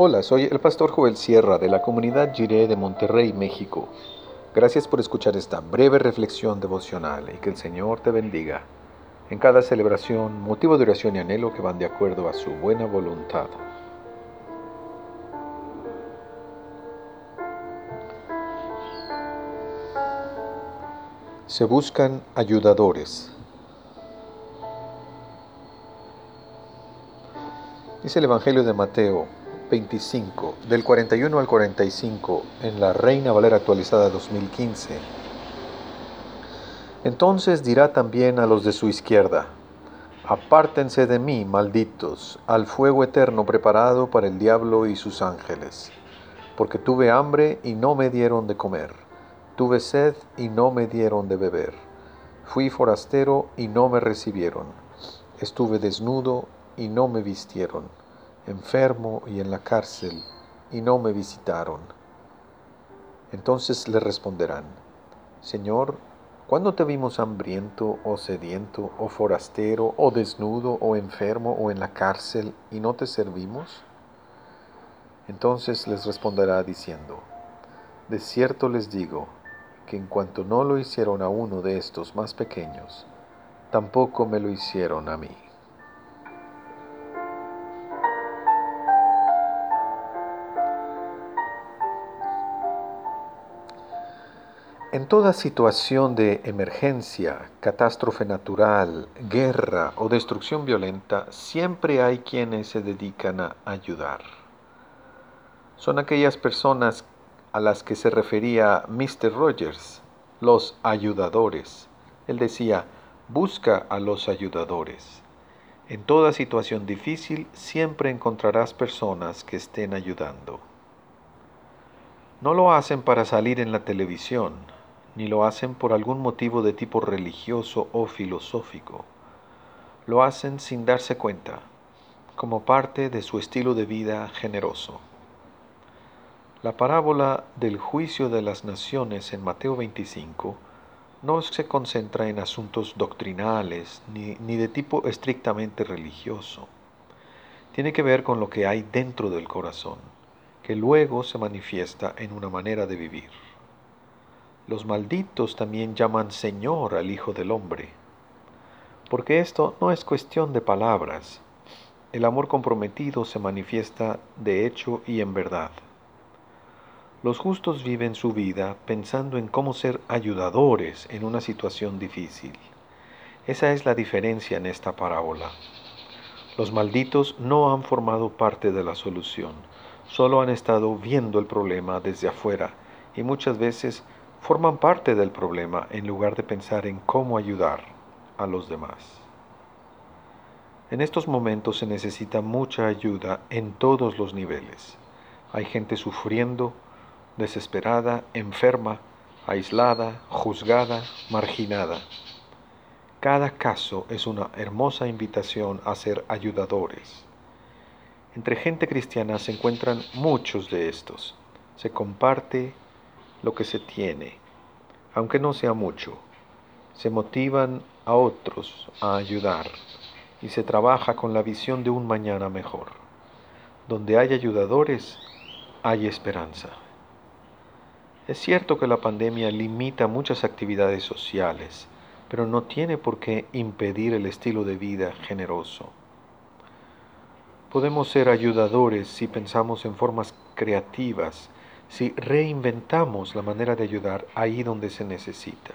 Hola, soy el pastor Joel Sierra de la comunidad Jiré de Monterrey, México. Gracias por escuchar esta breve reflexión devocional y que el Señor te bendiga en cada celebración, motivo de oración y anhelo que van de acuerdo a su buena voluntad. Se buscan ayudadores. Dice el Evangelio de Mateo 25, del 41 al 45, en la Reina Valera actualizada 2015. Entonces dirá también a los de su izquierda, Apártense de mí, malditos, al fuego eterno preparado para el diablo y sus ángeles, porque tuve hambre y no me dieron de comer, tuve sed y no me dieron de beber, fui forastero y no me recibieron, estuve desnudo y no me vistieron enfermo y en la cárcel, y no me visitaron. Entonces le responderán, Señor, ¿cuándo te vimos hambriento o sediento o forastero o desnudo o enfermo o en la cárcel y no te servimos? Entonces les responderá diciendo, De cierto les digo, que en cuanto no lo hicieron a uno de estos más pequeños, tampoco me lo hicieron a mí. En toda situación de emergencia, catástrofe natural, guerra o destrucción violenta, siempre hay quienes se dedican a ayudar. Son aquellas personas a las que se refería Mr. Rogers, los ayudadores. Él decía, busca a los ayudadores. En toda situación difícil siempre encontrarás personas que estén ayudando. No lo hacen para salir en la televisión, ni lo hacen por algún motivo de tipo religioso o filosófico. Lo hacen sin darse cuenta, como parte de su estilo de vida generoso. La parábola del juicio de las naciones en Mateo 25 no se concentra en asuntos doctrinales ni, ni, de tipo estrictamente religioso. Tiene que ver con lo que hay dentro del corazón, que luego se manifiesta en una manera de vivir. Los malditos también llaman Señor al Hijo del Hombre, porque esto no es cuestión de palabras. El amor comprometido se manifiesta de hecho y en verdad. Los justos viven su vida pensando en cómo ser ayudadores en una situación difícil. Esa es la diferencia en esta parábola. Los malditos no han formado parte de la solución, solo han estado viendo el problema desde afuera y muchas veces forman parte del problema en lugar de pensar en cómo ayudar a los demás. En estos momentos se necesita mucha ayuda en todos los niveles. Hay gente sufriendo, desesperada, enferma, aislada, juzgada, marginada. Cada caso es una hermosa invitación a ser ayudadores. Entre gente cristiana se encuentran muchos de estos. Se comparte lo que se tiene, aunque no sea mucho. Se motivan a otros a ayudar y se trabaja con la visión de un mañana mejor. Donde hay ayudadores, hay esperanza. Es cierto que la pandemia limita muchas actividades sociales, pero no tiene por qué impedir el estilo de vida generoso. Podemos ser ayudadores si pensamos en formas creativas si reinventamos la manera de ayudar ahí donde se necesita.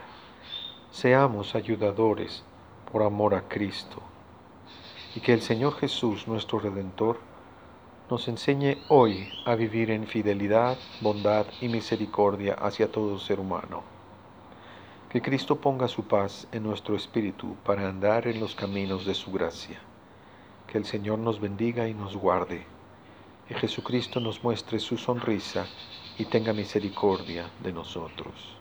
Seamos ayudadores por amor a Cristo y que el Señor Jesús, nuestro Redentor, nos enseñe hoy a vivir en fidelidad, bondad y misericordia hacia todo ser humano. Que Cristo ponga su paz en nuestro espíritu para andar en los caminos de su gracia. Que el Señor nos bendiga y nos guarde. Que Jesucristo nos muestre su sonrisa y tenga misericordia de nosotros,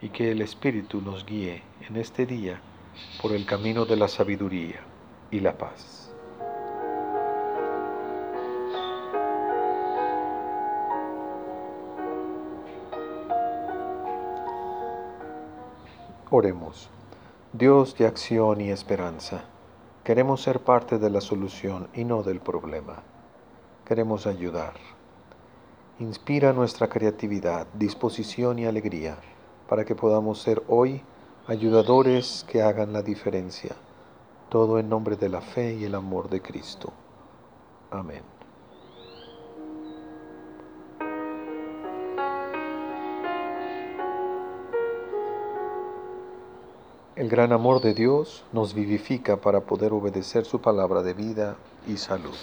y que el Espíritu nos guíe en este día por el camino de la sabiduría y la paz. Oremos. Dios de acción y esperanza, queremos ser parte de la solución y no del problema. queremos ayudar. Inspira nuestra creatividad, disposición y alegría para que podamos ser hoy ayudadores que hagan la diferencia. Todo en nombre de la fe y el amor de Cristo. Amén. El gran amor de Dios nos vivifica para poder obedecer su palabra de vida y salud.